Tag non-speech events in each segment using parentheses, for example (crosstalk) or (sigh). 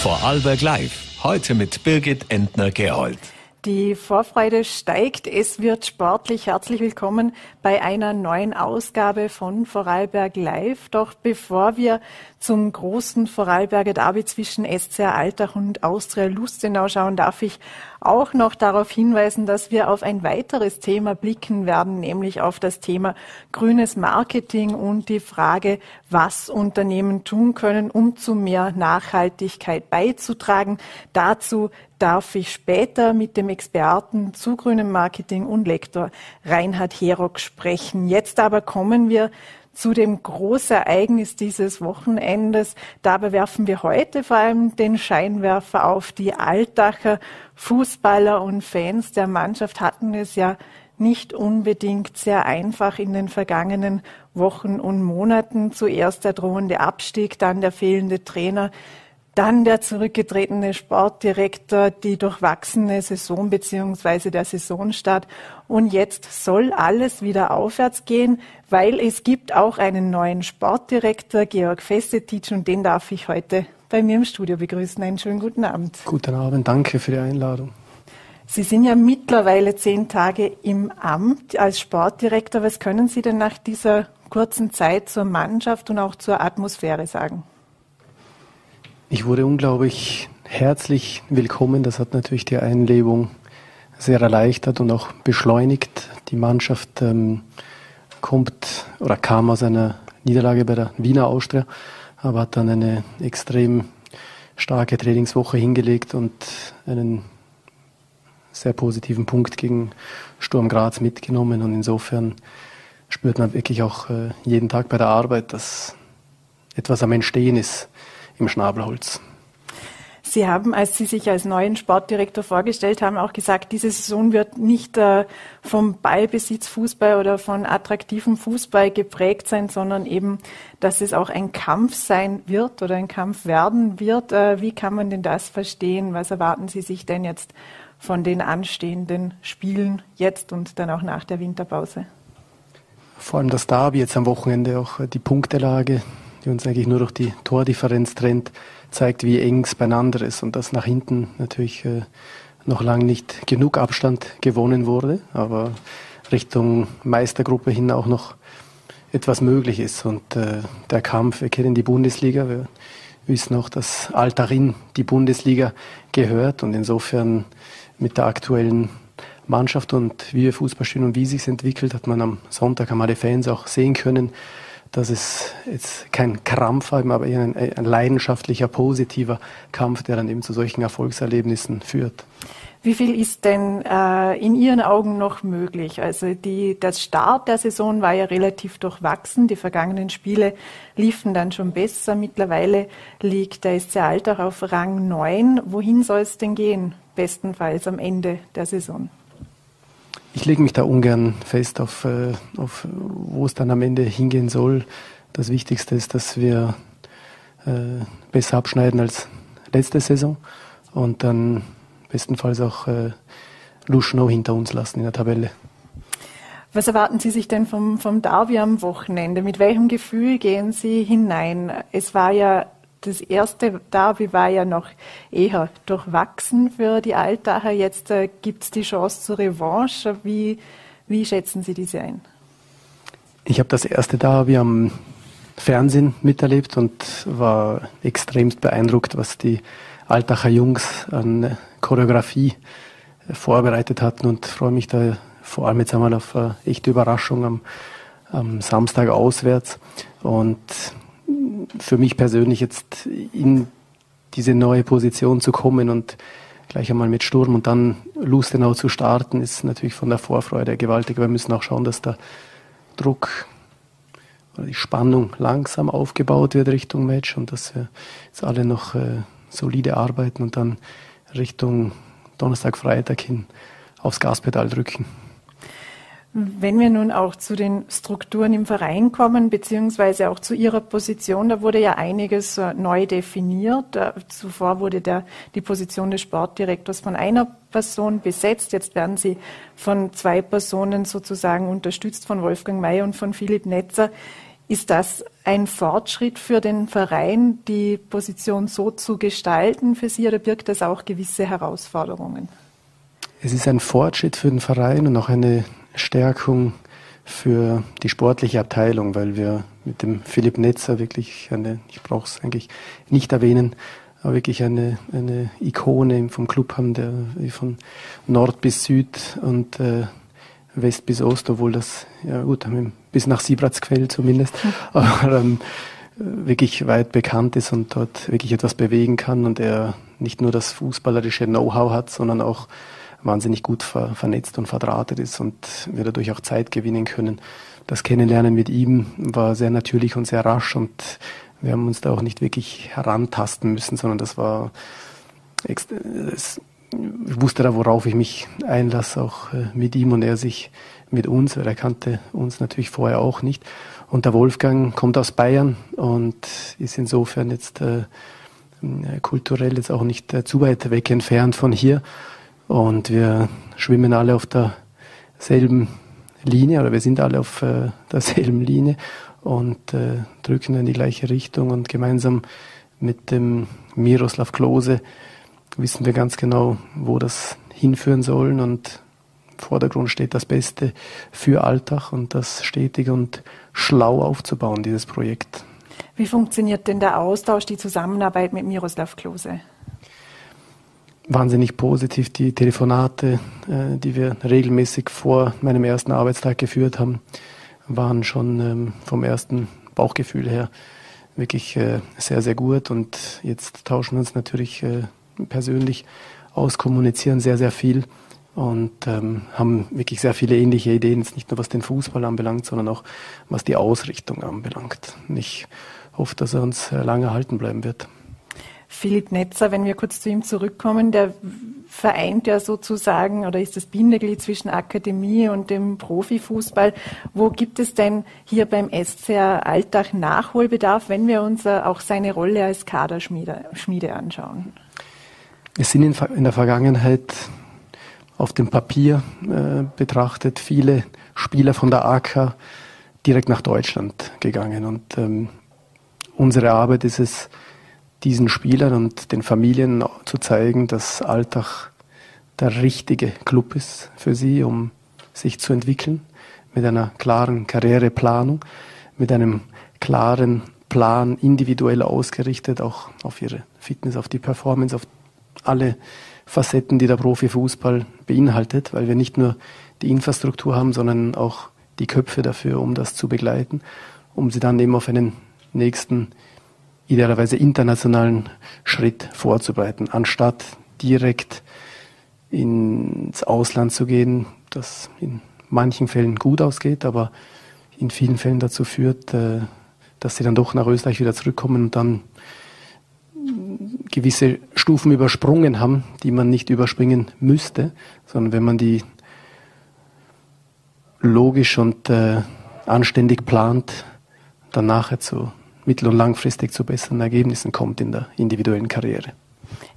Vorarlberg Live. Heute mit Birgit Entner-Gerold. Die Vorfreude steigt. Es wird sportlich. Herzlich willkommen bei einer neuen Ausgabe von Vorarlberg Live. Doch bevor wir zum großen Vorarlberger Derby zwischen SCR Altach und Austria Lustenau schauen, darf ich auch noch darauf hinweisen, dass wir auf ein weiteres Thema blicken werden, nämlich auf das Thema grünes Marketing und die Frage, was Unternehmen tun können, um zu mehr Nachhaltigkeit beizutragen. Dazu darf ich später mit dem Experten zu grünem Marketing und Lektor Reinhard Herock sprechen. Jetzt aber kommen wir zu dem Großereignis dieses Wochenendes. Dabei werfen wir heute vor allem den Scheinwerfer auf die Altacher Fußballer und Fans der Mannschaft hatten es ja nicht unbedingt sehr einfach in den vergangenen Wochen und Monaten. Zuerst der drohende Abstieg, dann der fehlende Trainer, dann der zurückgetretene Sportdirektor, die durchwachsene Saison beziehungsweise der Saisonstart. Und jetzt soll alles wieder aufwärts gehen, weil es gibt auch einen neuen Sportdirektor, Georg Festetitsch, und den darf ich heute bei mir im Studio begrüßen. Einen schönen guten Abend. Guten Abend, danke für die Einladung. Sie sind ja mittlerweile zehn Tage im Amt als Sportdirektor. Was können Sie denn nach dieser kurzen Zeit zur Mannschaft und auch zur Atmosphäre sagen? Ich wurde unglaublich herzlich willkommen. Das hat natürlich die Einlebung sehr erleichtert und auch beschleunigt. Die Mannschaft ähm, kommt oder kam aus einer Niederlage bei der Wiener Austria, aber hat dann eine extrem starke Trainingswoche hingelegt und einen sehr positiven Punkt gegen Sturm Graz mitgenommen. Und insofern spürt man wirklich auch äh, jeden Tag bei der Arbeit, dass etwas am Entstehen ist im Schnabelholz. Sie haben, als Sie sich als neuen Sportdirektor vorgestellt haben, auch gesagt, diese Saison wird nicht äh, vom Ballbesitz Fußball oder von attraktivem Fußball geprägt sein, sondern eben, dass es auch ein Kampf sein wird oder ein Kampf werden wird. Äh, wie kann man denn das verstehen? Was erwarten Sie sich denn jetzt von den anstehenden Spielen jetzt und dann auch nach der Winterpause? Vor allem das Derby jetzt am Wochenende, auch die Punktelage, die uns eigentlich nur durch die Tordifferenz trennt, zeigt, wie eng es beieinander ist und dass nach hinten natürlich äh, noch lange nicht genug Abstand gewonnen wurde, aber Richtung Meistergruppe hin auch noch etwas möglich ist. Und äh, der Kampf, wir kennen die Bundesliga, wir wissen auch, dass Altarin die Bundesliga gehört und insofern mit der aktuellen Mannschaft und wie wir Fußball spielen und wie sich entwickelt, hat man am Sonntag haben alle Fans auch sehen können, dass es jetzt kein Krampf aber eher ein, ein, leidenschaftlicher, positiver Kampf, der dann eben zu solchen Erfolgserlebnissen führt. Wie viel ist denn äh, in Ihren Augen noch möglich? Also die, das Start der Saison war ja relativ durchwachsen. Die vergangenen Spiele liefen dann schon besser. Mittlerweile liegt der SC Altach auf Rang 9. Wohin soll es denn gehen, bestenfalls am Ende der Saison? Ich lege mich da ungern fest auf, äh, auf wo es dann am Ende hingehen soll. Das Wichtigste ist, dass wir äh, besser abschneiden als letzte Saison und dann bestenfalls auch äh, Luschnow hinter uns lassen in der Tabelle. Was erwarten Sie sich denn vom, vom Derby am Wochenende? Mit welchem Gefühl gehen Sie hinein? Es war ja das erste Derby war ja noch eher durchwachsen für die Altacher. Jetzt äh, gibt es die Chance zur Revanche. Wie, wie schätzen Sie diese ein? Ich habe das erste Derby am Fernsehen miterlebt und war extremst beeindruckt, was die Altacher Jungs an Choreografie vorbereitet hatten und freue mich da vor allem jetzt einmal auf eine echte Überraschung am, am Samstag auswärts. Und für mich persönlich jetzt in diese neue Position zu kommen und gleich einmal mit Sturm und dann Lustenau zu starten, ist natürlich von der Vorfreude gewaltig. Wir müssen auch schauen, dass der Druck oder die Spannung langsam aufgebaut wird Richtung Match und dass wir jetzt alle noch äh, solide arbeiten und dann Richtung Donnerstag, Freitag hin aufs Gaspedal drücken. Wenn wir nun auch zu den Strukturen im Verein kommen, beziehungsweise auch zu Ihrer Position, da wurde ja einiges äh, neu definiert. Äh, zuvor wurde der, die Position des Sportdirektors von einer Person besetzt. Jetzt werden Sie von zwei Personen sozusagen unterstützt, von Wolfgang May und von Philipp Netzer. Ist das ein Fortschritt für den Verein, die Position so zu gestalten für Sie oder birgt das auch gewisse Herausforderungen? Es ist ein Fortschritt für den Verein und auch eine Stärkung für die sportliche Abteilung, weil wir mit dem Philipp Netzer wirklich eine, ich brauche es eigentlich nicht erwähnen, aber wirklich eine, eine Ikone vom Club haben, der von Nord bis Süd und äh, West bis Ost, obwohl das, ja gut, bis nach Siebratsquell zumindest, (laughs) aber ähm, wirklich weit bekannt ist und dort wirklich etwas bewegen kann und er nicht nur das fußballerische Know-how hat, sondern auch wahnsinnig gut ver vernetzt und verdrahtet ist und wir dadurch auch Zeit gewinnen können. Das Kennenlernen mit ihm war sehr natürlich und sehr rasch und wir haben uns da auch nicht wirklich herantasten müssen, sondern das war, ich wusste da, worauf ich mich einlasse, auch äh, mit ihm und er sich mit uns, weil er kannte uns natürlich vorher auch nicht. Und der Wolfgang kommt aus Bayern und ist insofern jetzt äh, kulturell jetzt auch nicht äh, zu weit weg entfernt von hier. Und wir schwimmen alle auf derselben Linie oder wir sind alle auf äh, derselben (laughs) Linie und äh, drücken in die gleiche Richtung und gemeinsam mit dem Miroslav Klose wissen wir ganz genau, wo das hinführen soll und im Vordergrund steht das Beste für Alltag und das stetig und schlau aufzubauen, dieses Projekt. Wie funktioniert denn der Austausch, die Zusammenarbeit mit Miroslav Klose? Wahnsinnig positiv. Die Telefonate, äh, die wir regelmäßig vor meinem ersten Arbeitstag geführt haben, waren schon ähm, vom ersten Bauchgefühl her wirklich äh, sehr, sehr gut. Und jetzt tauschen wir uns natürlich äh, persönlich auskommunizieren sehr, sehr viel und ähm, haben wirklich sehr viele ähnliche Ideen, jetzt nicht nur was den Fußball anbelangt, sondern auch was die Ausrichtung anbelangt. Ich hoffe, dass er uns äh, lange erhalten bleiben wird. Philipp Netzer, wenn wir kurz zu ihm zurückkommen, der vereint ja sozusagen oder ist das Bindeglied zwischen Akademie und dem Profifußball. Wo gibt es denn hier beim SCR Alltag Nachholbedarf, wenn wir uns äh, auch seine Rolle als Kaderschmiede anschauen? Es sind in, in der Vergangenheit auf dem Papier äh, betrachtet viele Spieler von der AK direkt nach Deutschland gegangen. Und ähm, unsere Arbeit ist es, diesen Spielern und den Familien zu zeigen, dass Alltag der richtige Club ist für sie, um sich zu entwickeln, mit einer klaren Karriereplanung, mit einem klaren Plan individuell ausgerichtet, auch auf ihre Fitness, auf die Performance, auf alle Facetten, die der Profifußball beinhaltet, weil wir nicht nur die Infrastruktur haben, sondern auch die Köpfe dafür, um das zu begleiten, um sie dann eben auf einen nächsten, idealerweise internationalen Schritt vorzubereiten, anstatt direkt ins Ausland zu gehen, das in manchen Fällen gut ausgeht, aber in vielen Fällen dazu führt, äh, dass sie dann doch nach Österreich wieder zurückkommen und dann gewisse Stufen übersprungen haben, die man nicht überspringen müsste, sondern wenn man die logisch und äh, anständig plant, dann nachher zu mittel- und langfristig zu besseren Ergebnissen kommt in der individuellen Karriere.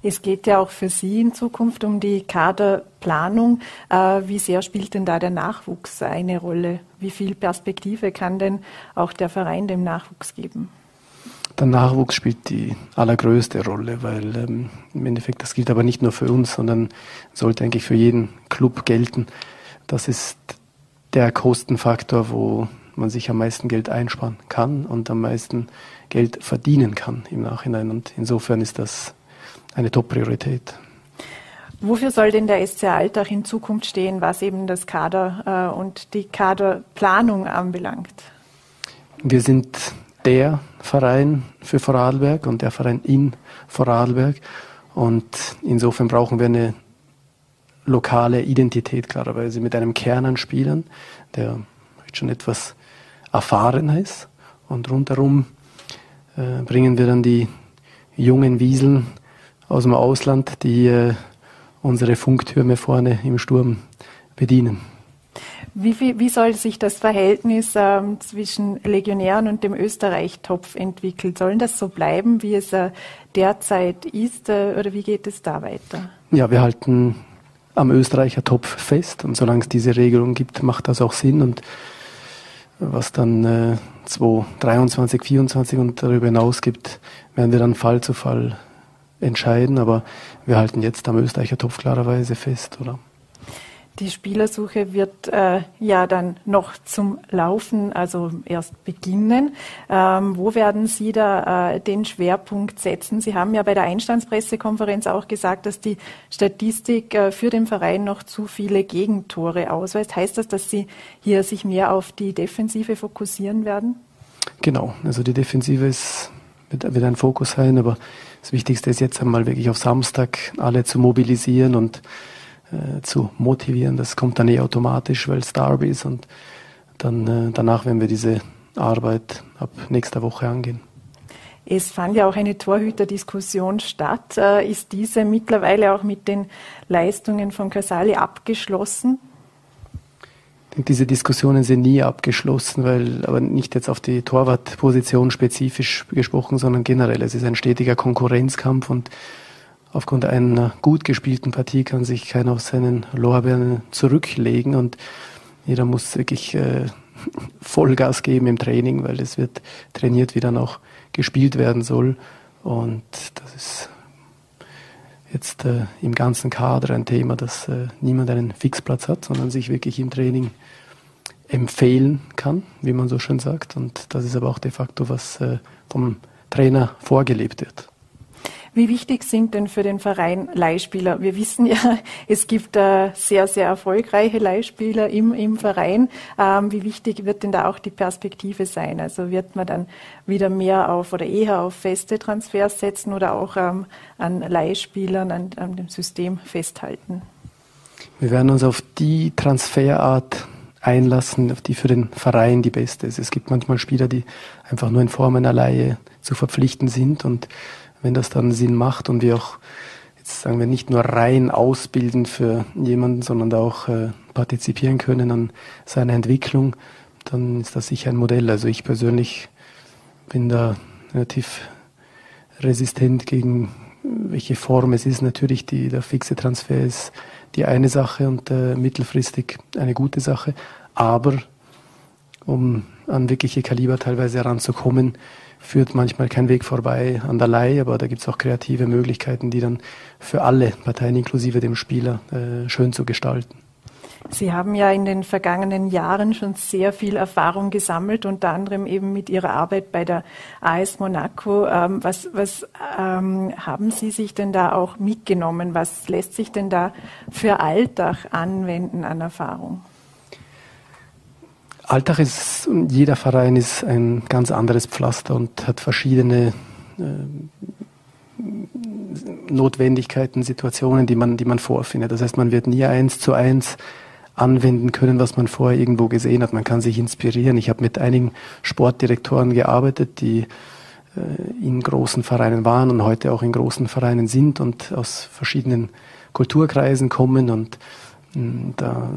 Es geht ja auch für Sie in Zukunft um die Kaderplanung. Äh, wie sehr spielt denn da der Nachwuchs eine Rolle? Wie viel Perspektive kann denn auch der Verein dem Nachwuchs geben? Der Nachwuchs spielt die allergrößte Rolle, weil ähm, im Endeffekt, das gilt aber nicht nur für uns, sondern sollte eigentlich für jeden Club gelten. Das ist der Kostenfaktor, wo man sich am meisten Geld einsparen kann und am meisten Geld verdienen kann im Nachhinein. Und insofern ist das eine Top-Priorität. Wofür soll denn der SC Alltag in Zukunft stehen, was eben das Kader äh, und die Kaderplanung anbelangt? Wir sind der Verein für Vorarlberg und der Verein in Vorarlberg. Und insofern brauchen wir eine lokale Identität klarerweise mit einem Kern an Spielern, der schon etwas erfahrener ist. Und rundherum äh, bringen wir dann die jungen Wieseln aus dem Ausland, die äh, unsere Funktürme vorne im Sturm bedienen. Wie, wie, wie soll sich das Verhältnis ähm, zwischen Legionären und dem Österreich-Topf entwickeln? Sollen das so bleiben, wie es äh, derzeit ist, äh, oder wie geht es da weiter? Ja, wir halten am Österreicher Topf fest und solange es diese Regelung gibt, macht das auch Sinn und was dann äh, 2023, 2024 und darüber hinaus gibt, werden wir dann Fall zu Fall entscheiden. Aber wir halten jetzt am Österreicher Topf klarerweise fest, oder? Die Spielersuche wird äh, ja dann noch zum Laufen, also erst beginnen. Ähm, wo werden Sie da äh, den Schwerpunkt setzen? Sie haben ja bei der Einstandspressekonferenz auch gesagt, dass die Statistik äh, für den Verein noch zu viele Gegentore ausweist. Heißt das, dass Sie hier sich mehr auf die Defensive fokussieren werden? Genau, also die Defensive ist, wird, wird ein Fokus sein, aber das Wichtigste ist jetzt einmal wirklich auf Samstag alle zu mobilisieren und äh, zu motivieren. Das kommt dann eh automatisch, weil es Derby ist und dann äh, danach werden wir diese Arbeit ab nächster Woche angehen. Es fand ja auch eine Torhüterdiskussion statt. Äh, ist diese mittlerweile auch mit den Leistungen von Casali abgeschlossen? Ich denke, diese Diskussionen sind nie abgeschlossen, weil aber nicht jetzt auf die Torwartposition spezifisch gesprochen, sondern generell. Es ist ein stetiger Konkurrenzkampf und aufgrund einer gut gespielten Partie kann sich keiner auf seinen Lorbeeren zurücklegen und jeder muss wirklich äh, (laughs) Vollgas geben im Training, weil es wird trainiert, wie dann auch gespielt werden soll. Und das ist jetzt äh, im ganzen Kader ein Thema, dass äh, niemand einen Fixplatz hat, sondern sich wirklich im Training empfehlen kann, wie man so schön sagt. Und das ist aber auch de facto, was äh, vom Trainer vorgelebt wird. Wie wichtig sind denn für den Verein Leihspieler? Wir wissen ja, (laughs) es gibt äh, sehr, sehr erfolgreiche Leihspieler im, im Verein. Ähm, wie wichtig wird denn da auch die Perspektive sein? Also wird man dann wieder mehr auf oder eher auf feste Transfers setzen oder auch ähm, an Leihspielern, an, an dem System festhalten? Wir werden uns auf die Transferart einlassen, auf die für den Verein die beste ist. Es gibt manchmal Spieler, die einfach nur in Form einer Leihe zu verpflichten sind und wenn das dann Sinn macht und wir auch, jetzt sagen wir, nicht nur rein ausbilden für jemanden, sondern da auch äh, partizipieren können an seiner Entwicklung, dann ist das sicher ein Modell. Also ich persönlich bin da relativ resistent gegen welche Form es ist. Natürlich die, der fixe Transfer ist die eine Sache und äh, mittelfristig eine gute Sache. Aber um an wirkliche Kaliber teilweise heranzukommen, führt manchmal kein Weg vorbei an der Leihe, aber da gibt es auch kreative Möglichkeiten, die dann für alle Parteien inklusive dem Spieler äh, schön zu gestalten. Sie haben ja in den vergangenen Jahren schon sehr viel Erfahrung gesammelt, unter anderem eben mit Ihrer Arbeit bei der AS Monaco. Ähm, was, was ähm, haben Sie sich denn da auch mitgenommen? Was lässt sich denn da für Alltag anwenden an Erfahrung? Alltag ist, jeder Verein ist ein ganz anderes Pflaster und hat verschiedene äh, Notwendigkeiten, Situationen, die man, die man vorfindet. Das heißt, man wird nie eins zu eins anwenden können, was man vorher irgendwo gesehen hat. Man kann sich inspirieren. Ich habe mit einigen Sportdirektoren gearbeitet, die äh, in großen Vereinen waren und heute auch in großen Vereinen sind und aus verschiedenen Kulturkreisen kommen und da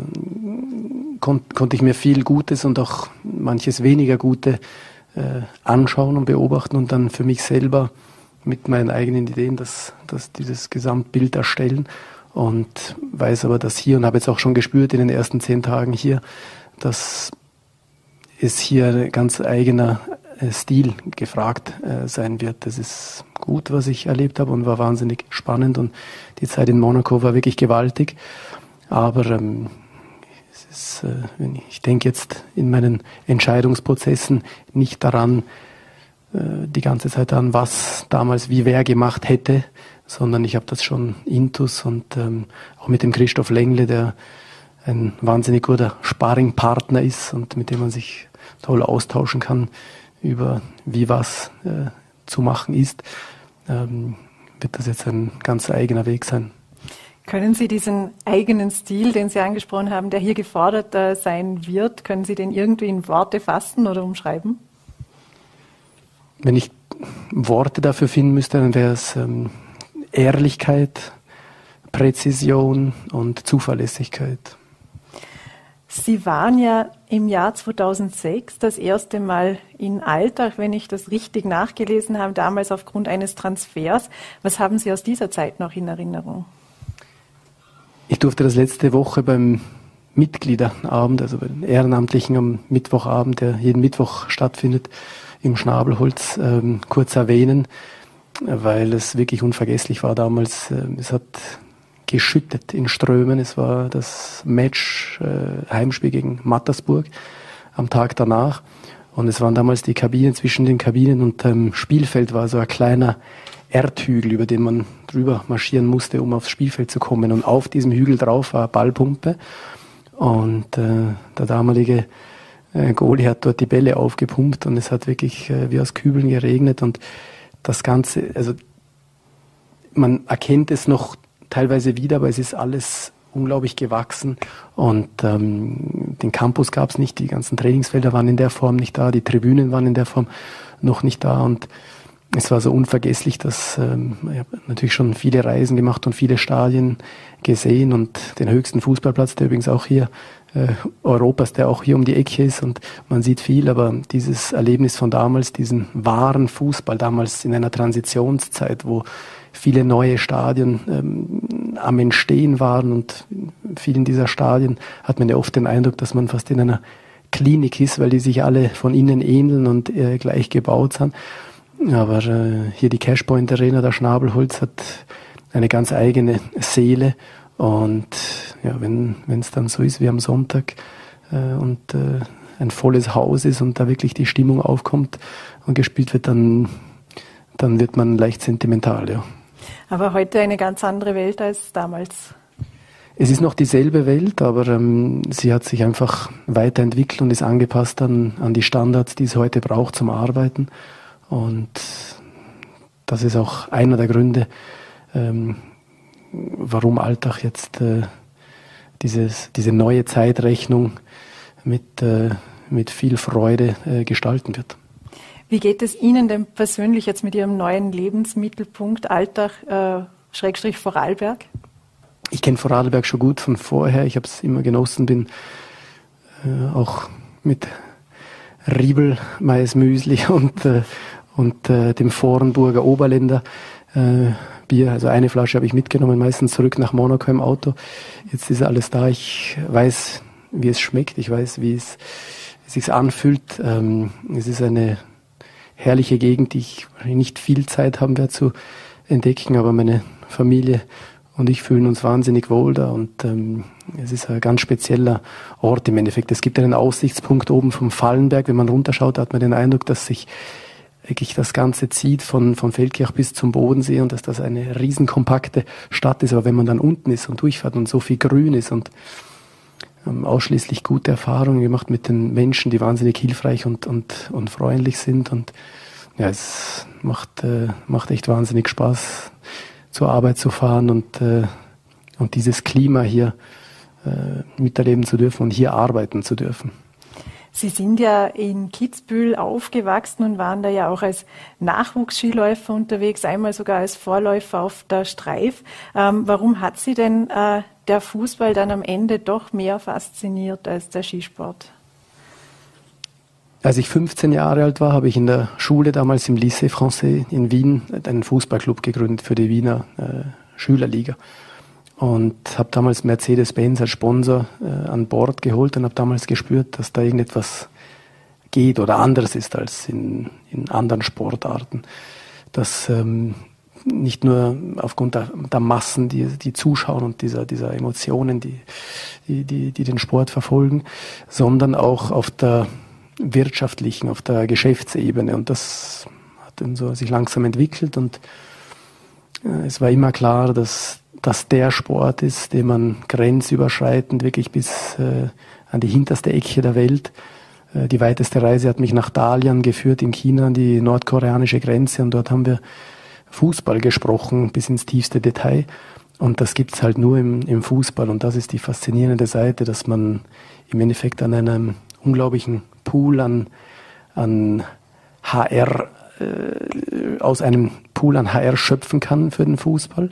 kon konnte ich mir viel Gutes und auch manches weniger Gute äh, anschauen und beobachten und dann für mich selber mit meinen eigenen Ideen das, das, dieses Gesamtbild erstellen und weiß aber, dass hier und habe jetzt auch schon gespürt in den ersten zehn Tagen hier, dass es hier ein ganz eigener äh, Stil gefragt äh, sein wird. Das ist gut, was ich erlebt habe und war wahnsinnig spannend und die Zeit in Monaco war wirklich gewaltig. Aber ähm, ist, äh, ich denke jetzt in meinen Entscheidungsprozessen nicht daran, äh, die ganze Zeit an, was damals wie wer gemacht hätte, sondern ich habe das schon intus und ähm, auch mit dem Christoph Lengle, der ein wahnsinnig guter Sparringpartner ist und mit dem man sich toll austauschen kann über wie was äh, zu machen ist, ähm, wird das jetzt ein ganz eigener Weg sein. Können Sie diesen eigenen Stil, den Sie angesprochen haben, der hier gefordert äh, sein wird, können Sie den irgendwie in Worte fassen oder umschreiben? Wenn ich Worte dafür finden müsste, dann wäre es ähm, Ehrlichkeit, Präzision und Zuverlässigkeit. Sie waren ja im Jahr 2006 das erste Mal in Alltag, wenn ich das richtig nachgelesen habe, damals aufgrund eines Transfers. Was haben Sie aus dieser Zeit noch in Erinnerung? Ich durfte das letzte Woche beim Mitgliederabend, also den Ehrenamtlichen am Mittwochabend, der jeden Mittwoch stattfindet, im Schnabelholz ähm, kurz erwähnen, weil es wirklich unvergesslich war damals. Ähm, es hat geschüttet in Strömen. Es war das Match, äh, Heimspiel gegen Mattersburg am Tag danach. Und es waren damals die Kabinen, zwischen den Kabinen und dem Spielfeld war so ein kleiner Erdhügel, über den man drüber marschieren musste, um aufs Spielfeld zu kommen. Und auf diesem Hügel drauf war eine Ballpumpe. Und äh, der damalige äh, Goalie hat dort die Bälle aufgepumpt und es hat wirklich äh, wie aus Kübeln geregnet. Und das Ganze, also man erkennt es noch teilweise wieder, aber es ist alles unglaublich gewachsen. Und ähm, den Campus gab es nicht, die ganzen Trainingsfelder waren in der Form nicht da, die Tribünen waren in der Form noch nicht da. Und es war so unvergesslich, dass ähm, ich natürlich schon viele Reisen gemacht und viele Stadien gesehen. Und den höchsten Fußballplatz, der übrigens auch hier äh, Europas, der auch hier um die Ecke ist. Und man sieht viel, aber dieses Erlebnis von damals, diesen wahren Fußball, damals in einer Transitionszeit, wo viele neue Stadien ähm, am Entstehen waren und in vielen dieser Stadien hat man ja oft den Eindruck, dass man fast in einer Klinik ist, weil die sich alle von innen ähneln und äh, gleich gebaut sind. Aber äh, hier die Cashpoint Arena, der Schnabelholz, hat eine ganz eigene Seele. Und ja, wenn es dann so ist wie am Sonntag äh, und äh, ein volles Haus ist und da wirklich die Stimmung aufkommt und gespielt wird, dann, dann wird man leicht sentimental, ja. Aber heute eine ganz andere Welt als damals. Es ist noch dieselbe Welt, aber ähm, sie hat sich einfach weiterentwickelt und ist angepasst an, an die Standards, die es heute braucht zum Arbeiten. Und das ist auch einer der Gründe, ähm, warum Alltag jetzt äh, dieses, diese neue Zeitrechnung mit, äh, mit viel Freude äh, gestalten wird. Wie geht es Ihnen denn persönlich jetzt mit Ihrem neuen Lebensmittelpunkt Alltag, äh, Schrägstrich Vorarlberg? Ich kenne Vorarlberg schon gut von vorher. Ich habe es immer genossen, bin äh, auch mit Riebel, Mais Müsli (laughs) und, äh, und äh, dem Vorenburger Oberländer äh, Bier. Also eine Flasche habe ich mitgenommen, meistens zurück nach Monaco im Auto. Jetzt ist alles da. Ich weiß, wie es schmeckt. Ich weiß, wie es, wie es sich anfühlt. Ähm, es ist eine herrliche Gegend, die ich nicht viel Zeit haben werde zu entdecken, aber meine Familie und ich fühlen uns wahnsinnig wohl da und ähm, es ist ein ganz spezieller Ort im Endeffekt. Es gibt einen Aussichtspunkt oben vom Fallenberg. Wenn man runterschaut, hat man den Eindruck, dass sich wirklich das Ganze zieht von, von Feldkirch bis zum Bodensee und dass das eine riesenkompakte Stadt ist. Aber wenn man dann unten ist und durchfährt und so viel Grün ist und ähm, ausschließlich gute Erfahrungen gemacht mit den Menschen, die wahnsinnig hilfreich und, und, und freundlich sind. Und ja, es macht, äh, macht echt wahnsinnig Spaß, zur Arbeit zu fahren und, äh, und dieses Klima hier äh, miterleben zu dürfen und hier arbeiten zu dürfen. Sie sind ja in Kitzbühel aufgewachsen und waren da ja auch als Nachwuchsskiläufer unterwegs, einmal sogar als Vorläufer auf der Streif. Ähm, warum hat Sie denn äh, der Fußball dann am Ende doch mehr fasziniert als der Skisport? Als ich 15 Jahre alt war, habe ich in der Schule damals im Lycée Français in Wien einen Fußballclub gegründet für die Wiener äh, Schülerliga und habe damals Mercedes-Benz als Sponsor äh, an Bord geholt und habe damals gespürt, dass da irgendetwas geht oder anders ist als in, in anderen Sportarten. Dass ähm, nicht nur aufgrund der, der, Massen, die, die zuschauen und dieser, dieser Emotionen, die, die, die, die den Sport verfolgen, sondern auch auf der wirtschaftlichen, auf der Geschäftsebene. Und das hat dann so sich langsam entwickelt und äh, es war immer klar, dass das der Sport ist, den man grenzüberschreitend wirklich bis äh, an die hinterste Ecke der Welt äh, die weiteste Reise hat mich nach Dalian geführt in China an die nordkoreanische Grenze und dort haben wir Fußball gesprochen bis ins tiefste Detail. Und das gibt's halt nur im, im Fußball. Und das ist die faszinierende Seite, dass man im Endeffekt an einem unglaublichen Pool an, an HR, äh, aus einem Pool an HR schöpfen kann für den Fußball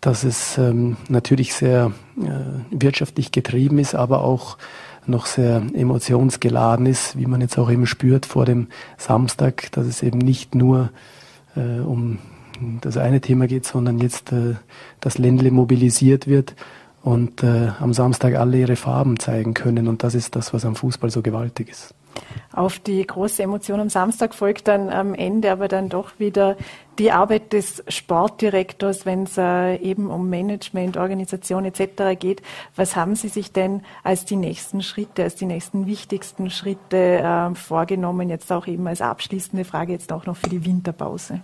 dass es ähm, natürlich sehr äh, wirtschaftlich getrieben ist, aber auch noch sehr emotionsgeladen ist, wie man jetzt auch eben spürt vor dem Samstag, dass es eben nicht nur äh, um das eine Thema geht, sondern jetzt äh, das Ländle mobilisiert wird und äh, am Samstag alle ihre Farben zeigen können. Und das ist das, was am Fußball so gewaltig ist. Auf die große Emotion am Samstag folgt dann am Ende aber dann doch wieder die Arbeit des Sportdirektors, wenn es äh, eben um Management, Organisation etc. geht. Was haben Sie sich denn als die nächsten Schritte, als die nächsten wichtigsten Schritte äh, vorgenommen, jetzt auch eben als abschließende Frage jetzt auch noch für die Winterpause?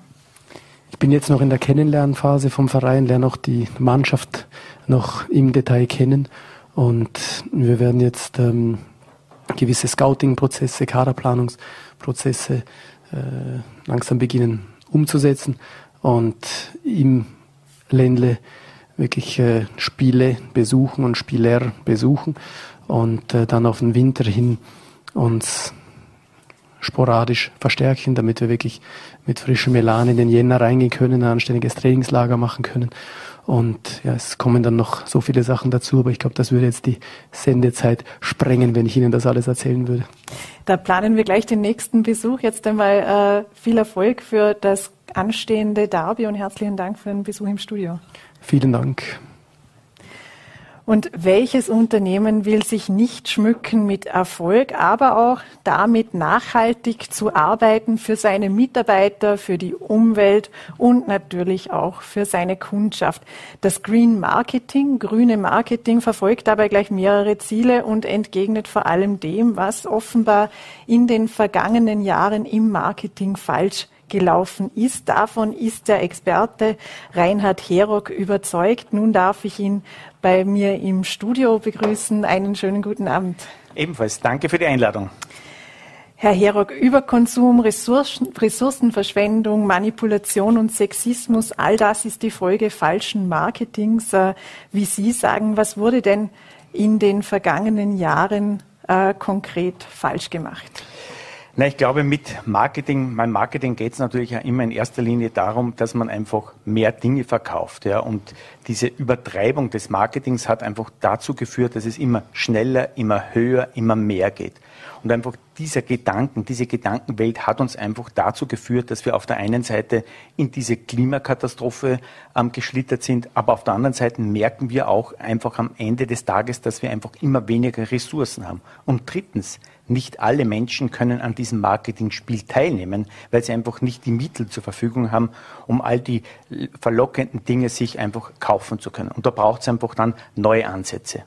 Ich bin jetzt noch in der Kennenlernphase vom Verein, lerne auch die Mannschaft noch im Detail kennen und wir werden jetzt ähm, gewisse Scouting-Prozesse, Kaderplanungsprozesse äh, langsam beginnen umzusetzen und im Ländle wirklich äh, Spiele besuchen und Spieler besuchen und äh, dann auf den Winter hin uns sporadisch verstärken, damit wir wirklich mit frischem Elan in den Jänner reingehen können, ein anständiges Trainingslager machen können und ja, es kommen dann noch so viele Sachen dazu, aber ich glaube, das würde jetzt die Sendezeit sprengen, wenn ich Ihnen das alles erzählen würde. Da planen wir gleich den nächsten Besuch. Jetzt einmal äh, viel Erfolg für das anstehende Derby und herzlichen Dank für den Besuch im Studio. Vielen Dank. Und welches Unternehmen will sich nicht schmücken mit Erfolg, aber auch damit nachhaltig zu arbeiten für seine Mitarbeiter, für die Umwelt und natürlich auch für seine Kundschaft? Das Green Marketing, grüne Marketing verfolgt dabei gleich mehrere Ziele und entgegnet vor allem dem, was offenbar in den vergangenen Jahren im Marketing falsch gelaufen ist. Davon ist der Experte Reinhard Herock überzeugt. Nun darf ich ihn bei mir im Studio begrüßen. Einen schönen guten Abend. Ebenfalls. Danke für die Einladung. Herr Herock, Überkonsum, Ressourcen, Ressourcenverschwendung, Manipulation und Sexismus, all das ist die Folge falschen Marketings. Äh, wie Sie sagen, was wurde denn in den vergangenen Jahren äh, konkret falsch gemacht? Na, ich glaube, mit Marketing, beim Marketing geht es natürlich ja immer in erster Linie darum, dass man einfach mehr Dinge verkauft. Ja, und diese Übertreibung des Marketings hat einfach dazu geführt, dass es immer schneller, immer höher, immer mehr geht. Und einfach dieser Gedanken, diese Gedankenwelt hat uns einfach dazu geführt, dass wir auf der einen Seite in diese Klimakatastrophe ähm, geschlittert sind, aber auf der anderen Seite merken wir auch einfach am Ende des Tages, dass wir einfach immer weniger Ressourcen haben. Und drittens, nicht alle Menschen können an diesem Marketingspiel teilnehmen, weil sie einfach nicht die Mittel zur Verfügung haben, um all die verlockenden Dinge sich einfach kaufen zu können. Und da braucht es einfach dann neue Ansätze.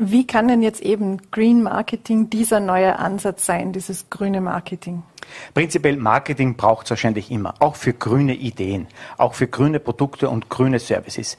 Wie kann denn jetzt eben Green Marketing dieser neue Ansatz sein, dieses grüne Marketing? Prinzipiell Marketing braucht es wahrscheinlich immer, auch für grüne Ideen, auch für grüne Produkte und grüne Services.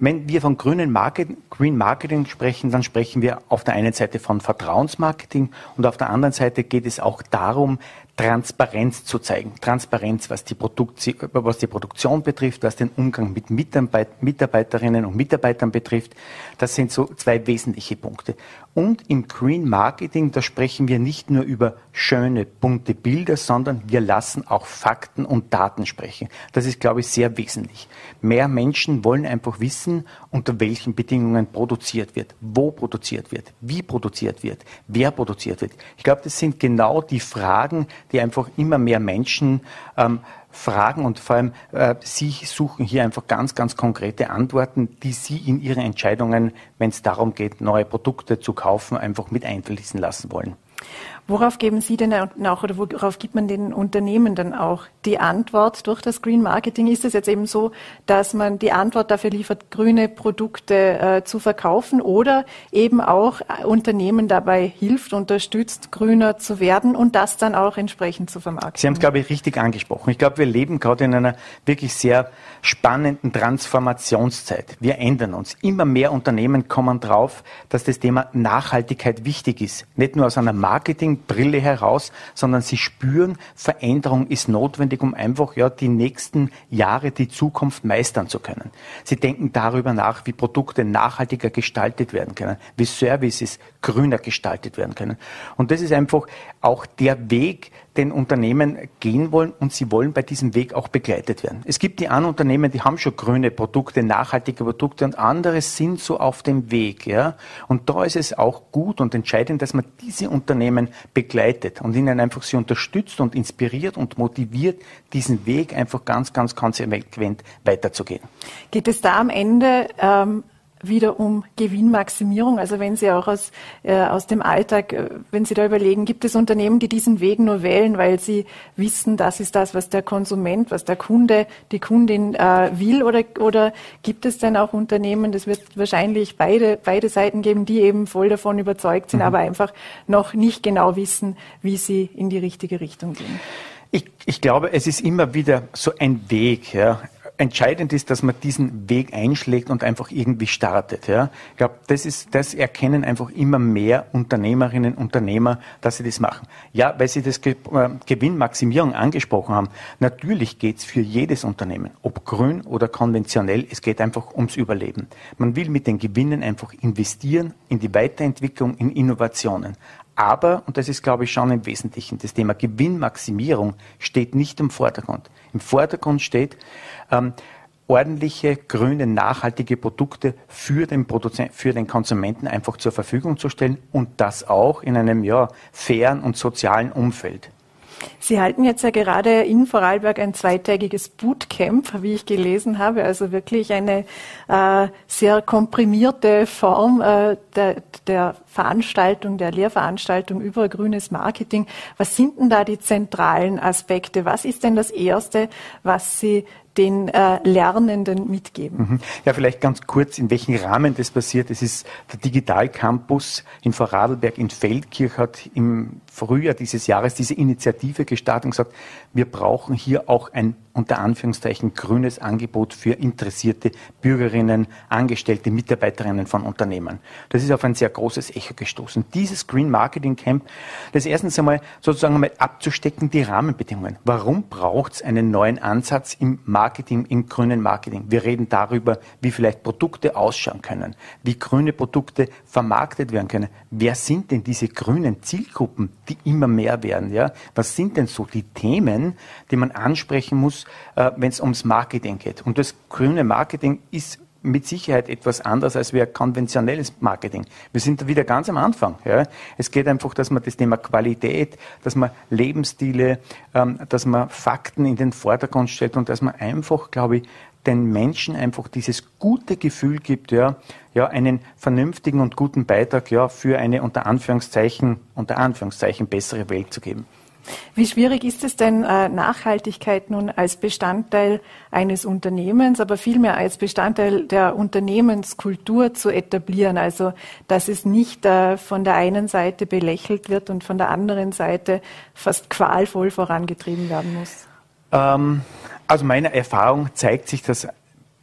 Wenn wir von grünen Marketing, Green Marketing sprechen, dann sprechen wir auf der einen Seite von Vertrauensmarketing und auf der anderen Seite geht es auch darum, Transparenz zu zeigen. Transparenz, was die, was die Produktion betrifft, was den Umgang mit Mitarbeit Mitarbeiterinnen und Mitarbeitern betrifft. Das sind so zwei wesentliche Punkte. Und im Green Marketing, da sprechen wir nicht nur über schöne, bunte Bilder, sondern wir lassen auch Fakten und Daten sprechen. Das ist, glaube ich, sehr wesentlich. Mehr Menschen wollen einfach wissen, unter welchen Bedingungen produziert wird, wo produziert wird, wie produziert wird, wer produziert wird. Ich glaube, das sind genau die Fragen, die einfach immer mehr Menschen ähm, fragen und vor allem äh, Sie suchen hier einfach ganz, ganz konkrete Antworten, die Sie in Ihre Entscheidungen, wenn es darum geht, neue Produkte zu kaufen, einfach mit einfließen lassen wollen. Worauf geben Sie denn auch oder worauf gibt man den Unternehmen dann auch die Antwort durch das Green Marketing? Ist es jetzt eben so, dass man die Antwort dafür liefert, grüne Produkte äh, zu verkaufen oder eben auch äh, Unternehmen dabei hilft, unterstützt, grüner zu werden und das dann auch entsprechend zu vermarkten? Sie haben es, glaube ich, richtig angesprochen. Ich glaube, wir leben gerade in einer wirklich sehr spannenden Transformationszeit. Wir ändern uns. Immer mehr Unternehmen kommen drauf, dass das Thema Nachhaltigkeit wichtig ist. Nicht nur aus einer Marketingbrille heraus, sondern sie spüren, Veränderung ist notwendig, um einfach ja die nächsten Jahre, die Zukunft meistern zu können. Sie denken darüber nach, wie Produkte nachhaltiger gestaltet werden können, wie Services grüner gestaltet werden können. Und das ist einfach auch der Weg, den Unternehmen gehen wollen und sie wollen bei diesem Weg auch begleitet werden. Es gibt die anderen Unternehmen, die haben schon grüne Produkte, nachhaltige Produkte und andere sind so auf dem Weg. Ja? Und da ist es auch gut und entscheidend, dass man diese Unternehmen begleitet und ihnen einfach sie unterstützt und inspiriert und motiviert, diesen Weg einfach ganz, ganz konsequent weiterzugehen. Geht es da am Ende ähm wieder um Gewinnmaximierung? Also wenn Sie auch aus, äh, aus dem Alltag, äh, wenn Sie da überlegen, gibt es Unternehmen, die diesen Weg nur wählen, weil sie wissen, das ist das, was der Konsument, was der Kunde, die Kundin äh, will? Oder, oder gibt es denn auch Unternehmen, das wird wahrscheinlich beide, beide Seiten geben, die eben voll davon überzeugt sind, mhm. aber einfach noch nicht genau wissen, wie sie in die richtige Richtung gehen? Ich, ich glaube, es ist immer wieder so ein Weg. Ja entscheidend ist, dass man diesen Weg einschlägt und einfach irgendwie startet. Ja. Ich glaube, das ist, das erkennen einfach immer mehr Unternehmerinnen, Unternehmer, dass sie das machen. Ja, weil Sie das Ge äh, Gewinnmaximierung angesprochen haben. Natürlich geht es für jedes Unternehmen, ob grün oder konventionell, es geht einfach ums Überleben. Man will mit den Gewinnen einfach investieren in die Weiterentwicklung, in Innovationen. Aber, und das ist, glaube ich, schon im Wesentlichen, das Thema Gewinnmaximierung steht nicht im Vordergrund. Im Vordergrund steht, ähm, ordentliche, grüne, nachhaltige Produkte für den, Produzenten, für den Konsumenten einfach zur Verfügung zu stellen und das auch in einem ja, fairen und sozialen Umfeld. Sie halten jetzt ja gerade in Vorarlberg ein zweitägiges Bootcamp, wie ich gelesen habe, also wirklich eine äh, sehr komprimierte Form äh, der, der Veranstaltung, der Lehrveranstaltung über grünes Marketing. Was sind denn da die zentralen Aspekte? Was ist denn das Erste, was Sie den äh, Lernenden mitgeben. Mhm. Ja, vielleicht ganz kurz, in welchem Rahmen das passiert. Es ist der Digital Campus in Vorarlberg in Feldkirch hat im Frühjahr dieses Jahres diese Initiative gestartet und gesagt, wir brauchen hier auch ein unter Anführungszeichen grünes Angebot für interessierte Bürgerinnen, Angestellte, Mitarbeiterinnen von Unternehmen. Das ist auf ein sehr großes Echo gestoßen. Dieses Green Marketing Camp, das erstens einmal sozusagen einmal abzustecken, die Rahmenbedingungen. Warum braucht es einen neuen Ansatz im Marketing, im grünen Marketing? Wir reden darüber, wie vielleicht Produkte ausschauen können, wie grüne Produkte vermarktet werden können. Wer sind denn diese grünen Zielgruppen, die immer mehr werden? Ja? Was sind denn so die Themen, die man ansprechen muss, äh, wenn es ums Marketing geht. Und das grüne Marketing ist mit Sicherheit etwas anderes als wir konventionelles Marketing. Wir sind da wieder ganz am Anfang. Ja. Es geht einfach, dass man das Thema Qualität, dass man Lebensstile, ähm, dass man Fakten in den Vordergrund stellt und dass man einfach, glaube ich, den Menschen einfach dieses gute Gefühl gibt, ja, ja, einen vernünftigen und guten Beitrag, ja, für eine unter Anführungszeichen, unter Anführungszeichen bessere Welt zu geben. Wie schwierig ist es denn, äh, Nachhaltigkeit nun als Bestandteil eines Unternehmens, aber vielmehr als Bestandteil der Unternehmenskultur zu etablieren? Also, dass es nicht äh, von der einen Seite belächelt wird und von der anderen Seite fast qualvoll vorangetrieben werden muss? Ähm, also meiner Erfahrung zeigt sich, dass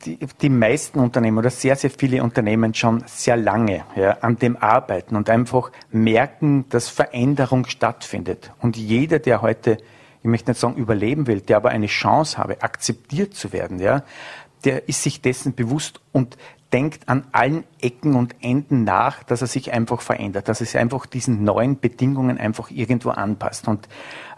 die, die meisten Unternehmen oder sehr, sehr viele Unternehmen schon sehr lange ja, an dem arbeiten und einfach merken, dass Veränderung stattfindet. Und jeder, der heute, ich möchte nicht sagen überleben will, der aber eine Chance habe, akzeptiert zu werden, ja, der ist sich dessen bewusst und denkt an allen Ecken und Enden nach, dass er sich einfach verändert, dass es einfach diesen neuen Bedingungen einfach irgendwo anpasst. Und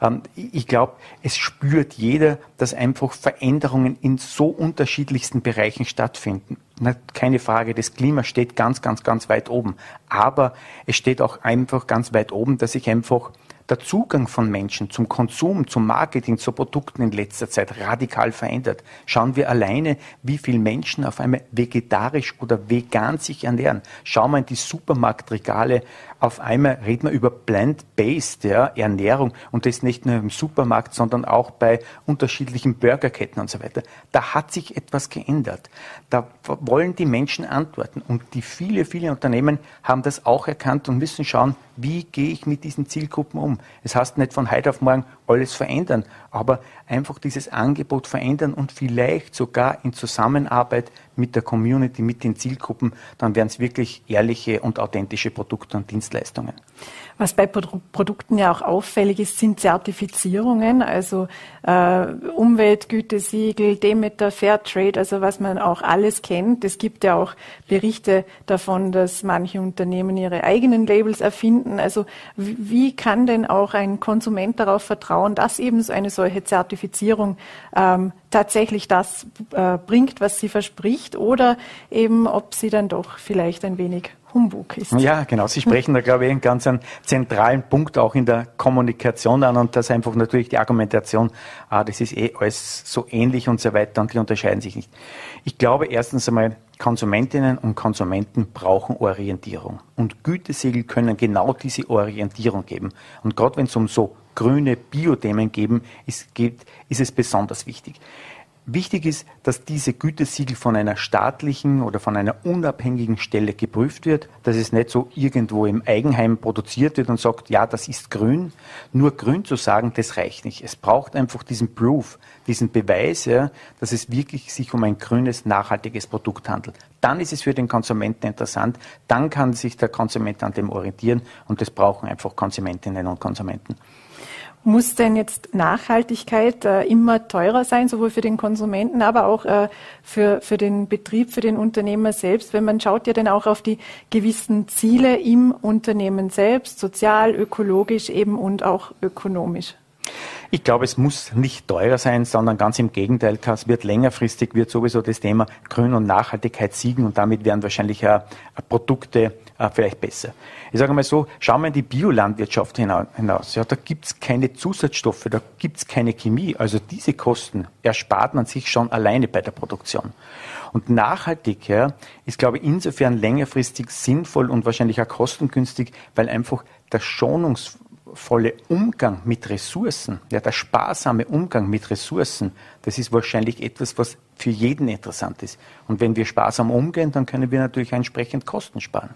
ähm, ich glaube, es spürt jeder, dass einfach Veränderungen in so unterschiedlichsten Bereichen stattfinden. Na, keine Frage, das Klima steht ganz, ganz, ganz weit oben. Aber es steht auch einfach ganz weit oben, dass ich einfach der Zugang von Menschen zum Konsum, zum Marketing, zu Produkten in letzter Zeit radikal verändert. Schauen wir alleine, wie viele Menschen auf einmal vegetarisch oder vegan sich ernähren. Schauen wir in die Supermarktregale auf einmal reden wir über plant-based ja, Ernährung und das nicht nur im Supermarkt, sondern auch bei unterschiedlichen Burgerketten und so weiter. Da hat sich etwas geändert. Da wollen die Menschen antworten und die viele, viele Unternehmen haben das auch erkannt und müssen schauen, wie gehe ich mit diesen Zielgruppen um. Es heißt nicht von heute auf morgen alles verändern, aber einfach dieses Angebot verändern und vielleicht sogar in Zusammenarbeit mit der Community, mit den Zielgruppen, dann wären es wirklich ehrliche und authentische Produkte und Dienstleistungen. Was bei Produkten ja auch auffällig ist, sind Zertifizierungen, also äh, Umweltgütesiegel, Demeter, Fairtrade, also was man auch alles kennt. Es gibt ja auch Berichte davon, dass manche Unternehmen ihre eigenen Labels erfinden. Also wie kann denn auch ein Konsument darauf vertrauen, dass eben so eine solche Zertifizierung ähm, tatsächlich das äh, bringt, was sie verspricht, oder eben ob sie dann doch vielleicht ein wenig Humbug ist. Ja, genau. Sie sprechen da, glaube ich, einen ganz zentralen Punkt auch in der Kommunikation an und das einfach natürlich die Argumentation, ah, das ist eh alles so ähnlich und so weiter und die unterscheiden sich nicht. Ich glaube erstens einmal, Konsumentinnen und Konsumenten brauchen Orientierung und Gütesiegel können genau diese Orientierung geben. Und gerade wenn es um so grüne Biothemen geben, ist, geht, ist es besonders wichtig. Wichtig ist, dass diese Gütesiegel von einer staatlichen oder von einer unabhängigen Stelle geprüft wird, dass es nicht so irgendwo im Eigenheim produziert wird und sagt, ja, das ist grün. Nur grün zu sagen, das reicht nicht. Es braucht einfach diesen Proof, diesen Beweis, ja, dass es wirklich sich um ein grünes, nachhaltiges Produkt handelt. Dann ist es für den Konsumenten interessant, dann kann sich der Konsument an dem orientieren und das brauchen einfach Konsumentinnen und Konsumenten. Muss denn jetzt Nachhaltigkeit äh, immer teurer sein, sowohl für den Konsumenten, aber auch äh, für, für den Betrieb, für den Unternehmer selbst? Wenn man schaut ja dann auch auf die gewissen Ziele im Unternehmen selbst, sozial, ökologisch eben und auch ökonomisch. Ich glaube, es muss nicht teurer sein, sondern ganz im Gegenteil, es wird längerfristig, wird sowieso das Thema Grün und Nachhaltigkeit siegen und damit werden wahrscheinlich auch Produkte äh, vielleicht besser. Ich sage mal so, schauen wir in die Biolandwirtschaft hinaus. Ja, da gibt es keine Zusatzstoffe, da gibt es keine Chemie. Also diese Kosten erspart man sich schon alleine bei der Produktion. Und nachhaltig ja, ist, glaube ich, insofern längerfristig sinnvoll und wahrscheinlich auch kostengünstig, weil einfach der Schonungs volle Umgang mit Ressourcen, ja, der sparsame Umgang mit Ressourcen, das ist wahrscheinlich etwas, was für jeden interessant ist. Und wenn wir sparsam umgehen, dann können wir natürlich entsprechend Kosten sparen.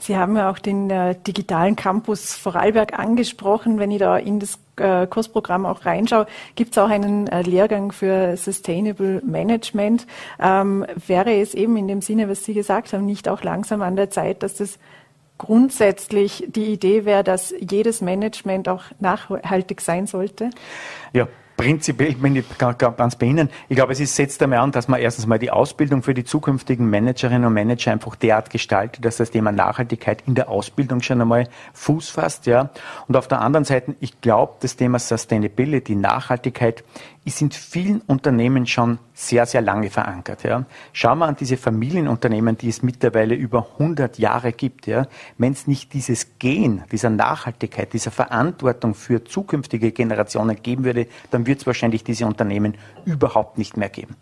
Sie haben ja auch den äh, digitalen Campus Vorarlberg angesprochen. Wenn ich da in das äh, Kursprogramm auch reinschaue, gibt es auch einen äh, Lehrgang für Sustainable Management. Ähm, wäre es eben in dem Sinne, was Sie gesagt haben, nicht auch langsam an der Zeit, dass das grundsätzlich die Idee wäre, dass jedes Management auch nachhaltig sein sollte? Ja, prinzipiell, ich bin ganz bei Ihnen. Ich glaube, es ist, setzt einmal an, dass man erstens mal die Ausbildung für die zukünftigen Managerinnen und Manager einfach derart gestaltet, dass das Thema Nachhaltigkeit in der Ausbildung schon einmal Fuß fasst, ja. Und auf der anderen Seite, ich glaube, das Thema Sustainability, Nachhaltigkeit ist in vielen Unternehmen schon sehr, sehr lange verankert. Ja. Schauen wir an diese Familienunternehmen, die es mittlerweile über 100 Jahre gibt. Ja. Wenn es nicht dieses Gen, dieser Nachhaltigkeit, dieser Verantwortung für zukünftige Generationen geben würde, dann wird es wahrscheinlich diese Unternehmen überhaupt nicht mehr geben.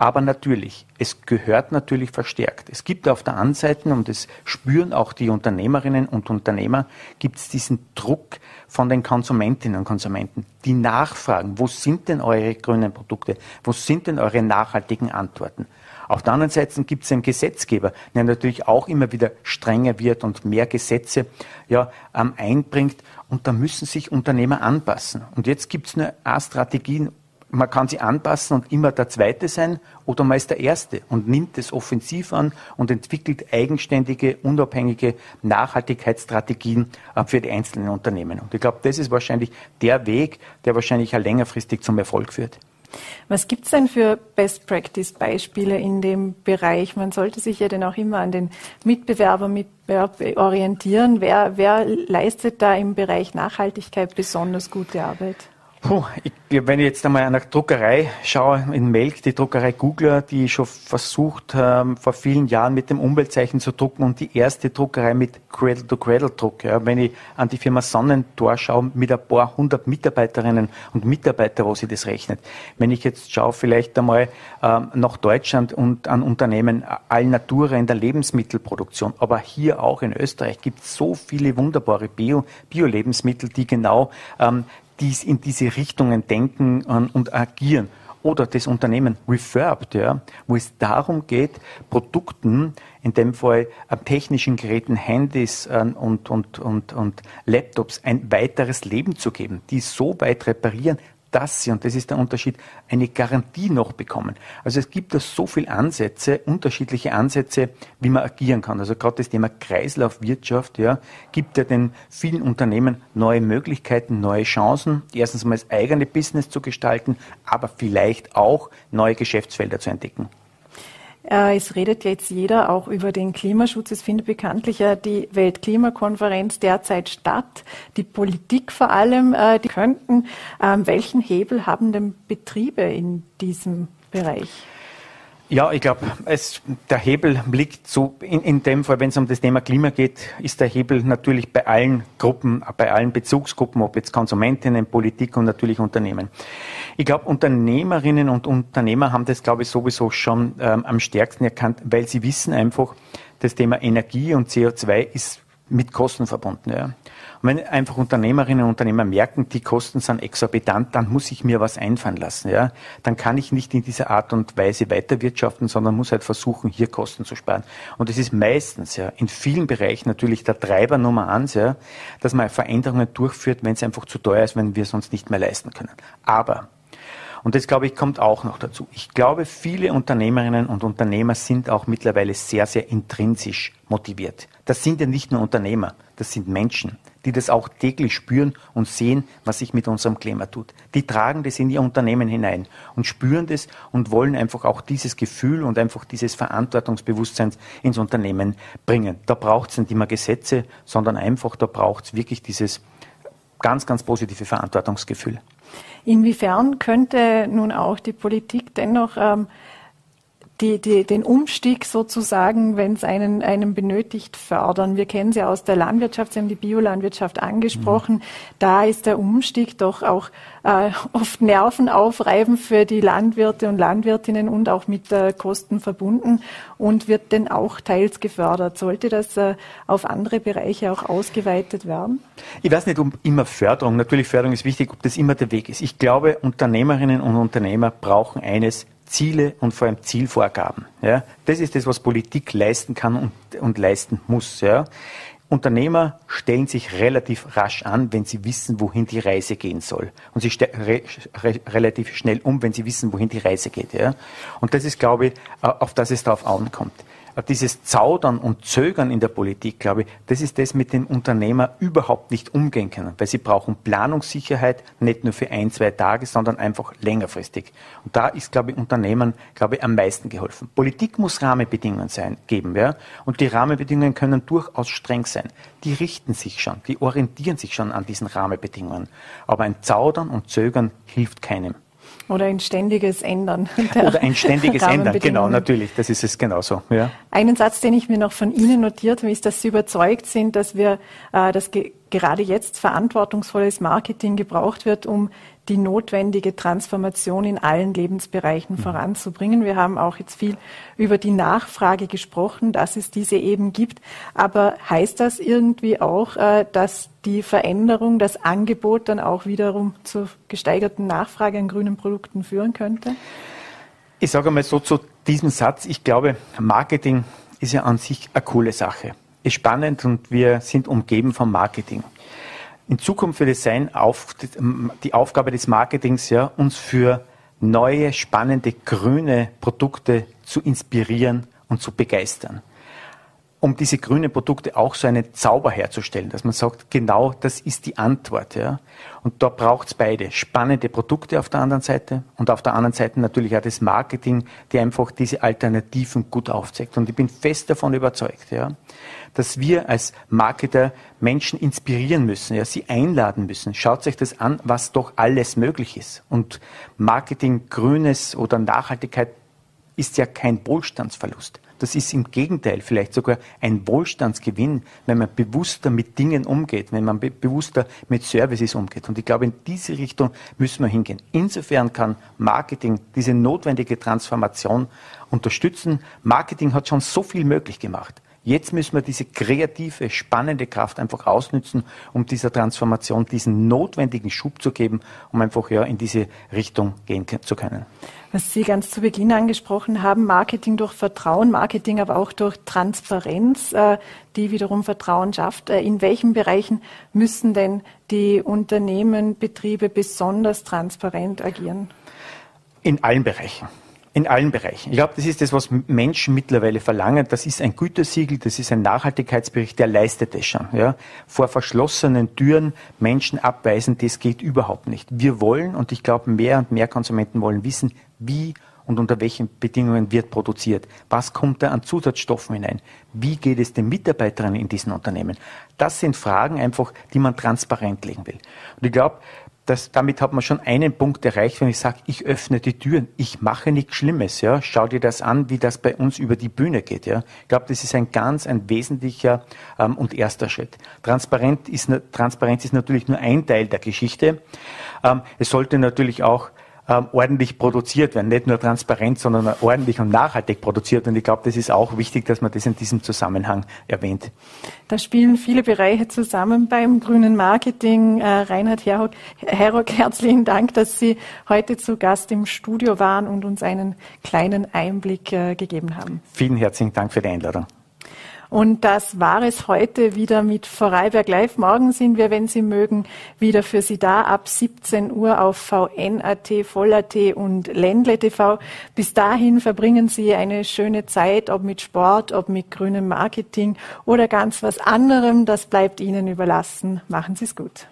Aber natürlich, es gehört natürlich verstärkt. Es gibt auf der anderen Seite, und das spüren auch die Unternehmerinnen und Unternehmer, gibt es diesen Druck von den Konsumentinnen und Konsumenten, die nachfragen, wo sind denn eure grünen Produkte, wo sind denn eure nachhaltigen Antworten. Auf der anderen Seite gibt es einen Gesetzgeber, der natürlich auch immer wieder strenger wird und mehr Gesetze ja, ähm, einbringt. Und da müssen sich Unternehmer anpassen. Und jetzt gibt es nur eine Strategie, man kann sie anpassen und immer der Zweite sein oder man ist der Erste und nimmt es offensiv an und entwickelt eigenständige, unabhängige Nachhaltigkeitsstrategien äh, für die einzelnen Unternehmen. Und ich glaube, das ist wahrscheinlich der Weg, der wahrscheinlich auch längerfristig zum Erfolg führt. Was gibt es denn für Best-Practice-Beispiele in dem Bereich? Man sollte sich ja dann auch immer an den Mitbewerber mit orientieren. Wer, wer leistet da im Bereich Nachhaltigkeit besonders gute Arbeit? Puh, ich, wenn ich jetzt einmal an der Druckerei schaue, in Melk, die Druckerei Googler, die schon versucht, ähm, vor vielen Jahren mit dem Umweltzeichen zu drucken und die erste Druckerei mit Cradle-to-Cradle-Druck. Ja. Wenn ich an die Firma Sonnentor schaue, mit ein paar hundert Mitarbeiterinnen und Mitarbeiter, wo sie das rechnet. Wenn ich jetzt schaue, vielleicht einmal ähm, nach Deutschland und an Unternehmen Alnatura in der Lebensmittelproduktion, aber hier auch in Österreich gibt es so viele wunderbare Bio-Lebensmittel, Bio die genau ähm, die in diese Richtungen denken und agieren. Oder das Unternehmen Refurbed, ja, wo es darum geht, Produkten, in dem Fall technischen Geräten, Handys und, und, und, und Laptops ein weiteres Leben zu geben, die so weit reparieren, dass sie, und das ist der Unterschied, eine Garantie noch bekommen. Also es gibt da so viele Ansätze, unterschiedliche Ansätze, wie man agieren kann. Also gerade das Thema Kreislaufwirtschaft, ja, gibt ja den vielen Unternehmen neue Möglichkeiten, neue Chancen, erstens mal das eigene Business zu gestalten, aber vielleicht auch neue Geschäftsfelder zu entdecken. Äh, es redet jetzt jeder auch über den Klimaschutz. Es findet bekanntlich ja die Weltklimakonferenz derzeit statt. Die Politik vor allem, äh, die könnten, ähm, welchen Hebel haben denn Betriebe in diesem Bereich? Ja, ich glaube, der Hebel liegt so in, in dem Fall, wenn es um das Thema Klima geht, ist der Hebel natürlich bei allen Gruppen, bei allen Bezugsgruppen, ob jetzt Konsumentinnen, Politik und natürlich Unternehmen. Ich glaube, Unternehmerinnen und Unternehmer haben das, glaube ich, sowieso schon ähm, am stärksten erkannt, weil sie wissen einfach, das Thema Energie und CO2 ist mit Kosten verbunden. Ja. Und wenn einfach Unternehmerinnen und Unternehmer merken, die Kosten sind exorbitant, dann muss ich mir was einfallen lassen. Ja? Dann kann ich nicht in dieser Art und Weise weiterwirtschaften, sondern muss halt versuchen, hier Kosten zu sparen. Und es ist meistens ja in vielen Bereichen natürlich der Treiber Nummer eins, ja, dass man Veränderungen durchführt, wenn es einfach zu teuer ist, wenn wir es uns nicht mehr leisten können. Aber und das, glaube ich, kommt auch noch dazu. Ich glaube, viele Unternehmerinnen und Unternehmer sind auch mittlerweile sehr, sehr intrinsisch motiviert. Das sind ja nicht nur Unternehmer, das sind Menschen die das auch täglich spüren und sehen, was sich mit unserem Klima tut. Die tragen das in ihr Unternehmen hinein und spüren das und wollen einfach auch dieses Gefühl und einfach dieses Verantwortungsbewusstsein ins Unternehmen bringen. Da braucht es nicht immer Gesetze, sondern einfach, da braucht es wirklich dieses ganz, ganz positive Verantwortungsgefühl. Inwiefern könnte nun auch die Politik dennoch ähm, die, die, den Umstieg sozusagen, wenn es einen, einen benötigt, fördern. Wir kennen sie aus der Landwirtschaft, Sie haben die Biolandwirtschaft angesprochen. Mhm. Da ist der Umstieg doch auch äh, oft nervenaufreibend für die Landwirte und Landwirtinnen und auch mit äh, Kosten verbunden und wird denn auch teils gefördert. Sollte das äh, auf andere Bereiche auch ausgeweitet werden? Ich weiß nicht, um immer Förderung, natürlich Förderung ist wichtig, ob das immer der Weg ist. Ich glaube, Unternehmerinnen und Unternehmer brauchen eines, Ziele und vor allem Zielvorgaben. Ja? Das ist das, was Politik leisten kann und, und leisten muss. Ja? Unternehmer stellen sich relativ rasch an, wenn sie wissen, wohin die Reise gehen soll. Und sie re re relativ schnell um, wenn sie wissen, wohin die Reise geht. Ja? Und das ist, glaube ich, auf das es darauf ankommt dieses Zaudern und Zögern in der Politik, glaube ich, das ist das, mit dem Unternehmer überhaupt nicht umgehen können, weil sie brauchen Planungssicherheit, nicht nur für ein, zwei Tage, sondern einfach längerfristig. Und da ist, glaube ich, Unternehmen, glaube ich, am meisten geholfen. Politik muss Rahmenbedingungen sein, geben, ja, und die Rahmenbedingungen können durchaus streng sein. Die richten sich schon, die orientieren sich schon an diesen Rahmenbedingungen. Aber ein Zaudern und Zögern hilft keinem. Oder ein ständiges Ändern. (laughs) Oder ein ständiges Ändern, genau, natürlich, das ist es genauso. Ja. Einen Satz, den ich mir noch von Ihnen notiert habe, ist, dass Sie überzeugt sind, dass wir, äh, dass ge gerade jetzt verantwortungsvolles Marketing gebraucht wird, um die notwendige Transformation in allen Lebensbereichen mhm. voranzubringen. Wir haben auch jetzt viel über die Nachfrage gesprochen, dass es diese eben gibt. Aber heißt das irgendwie auch, äh, dass die Veränderung, das Angebot dann auch wiederum zur gesteigerten Nachfrage an grünen Produkten führen könnte? Ich sage mal so zu diesem Satz, ich glaube, Marketing ist ja an sich eine coole Sache. Ist spannend und wir sind umgeben vom Marketing. In Zukunft wird es sein, auf, die Aufgabe des Marketings, ja, uns für neue, spannende, grüne Produkte zu inspirieren und zu begeistern. Um diese grünen Produkte auch so einen Zauber herzustellen, dass man sagt, genau das ist die Antwort. Ja. Und da braucht es beide. Spannende Produkte auf der anderen Seite und auf der anderen Seite natürlich auch das Marketing, die einfach diese Alternativen gut aufzeigt. Und ich bin fest davon überzeugt, ja, dass wir als Marketer Menschen inspirieren müssen, ja, sie einladen müssen. Schaut euch das an, was doch alles möglich ist. Und Marketing, Grünes oder Nachhaltigkeit ist ja kein Wohlstandsverlust. Das ist im Gegenteil vielleicht sogar ein Wohlstandsgewinn, wenn man bewusster mit Dingen umgeht, wenn man be bewusster mit Services umgeht. Und ich glaube, in diese Richtung müssen wir hingehen. Insofern kann Marketing diese notwendige Transformation unterstützen. Marketing hat schon so viel möglich gemacht. Jetzt müssen wir diese kreative, spannende Kraft einfach ausnützen, um dieser Transformation diesen notwendigen Schub zu geben, um einfach ja in diese Richtung gehen zu können. Was Sie ganz zu Beginn angesprochen haben, Marketing durch Vertrauen, Marketing aber auch durch Transparenz, äh, die wiederum Vertrauen schafft. Äh, in welchen Bereichen müssen denn die Unternehmen, Betriebe besonders transparent agieren? In allen Bereichen. In allen Bereichen. Ich glaube, das ist das, was Menschen mittlerweile verlangen. Das ist ein Gütesiegel, das ist ein Nachhaltigkeitsbericht, der leistet es schon. Ja? Vor verschlossenen Türen Menschen abweisen, das geht überhaupt nicht. Wir wollen, und ich glaube, mehr und mehr Konsumenten wollen wissen, wie und unter welchen Bedingungen wird produziert? Was kommt da an Zusatzstoffen hinein? Wie geht es den Mitarbeiterinnen in diesen Unternehmen? Das sind Fragen einfach, die man transparent legen will. Und ich glaube, das, damit hat man schon einen Punkt erreicht, wenn ich sage, ich öffne die Türen, ich mache nichts Schlimmes, ja. Schau dir das an, wie das bei uns über die Bühne geht, ja. Ich glaube, das ist ein ganz, ein wesentlicher ähm, und erster Schritt. Transparent ist, Transparenz ist natürlich nur ein Teil der Geschichte. Ähm, es sollte natürlich auch ähm, ordentlich produziert werden. Nicht nur transparent, sondern ordentlich und nachhaltig produziert. Und ich glaube, das ist auch wichtig, dass man das in diesem Zusammenhang erwähnt. Da spielen viele Bereiche zusammen beim grünen Marketing. Äh, Reinhard Herrock, Herrock, herzlichen Dank, dass Sie heute zu Gast im Studio waren und uns einen kleinen Einblick äh, gegeben haben. Vielen herzlichen Dank für die Einladung. Und das war es heute wieder mit Vorarlberg Live. Morgen sind wir, wenn Sie mögen, wieder für Sie da ab 17 Uhr auf VN.at, Voll.at und Ländle TV. Bis dahin verbringen Sie eine schöne Zeit, ob mit Sport, ob mit grünem Marketing oder ganz was anderem. Das bleibt Ihnen überlassen. Machen Sie es gut.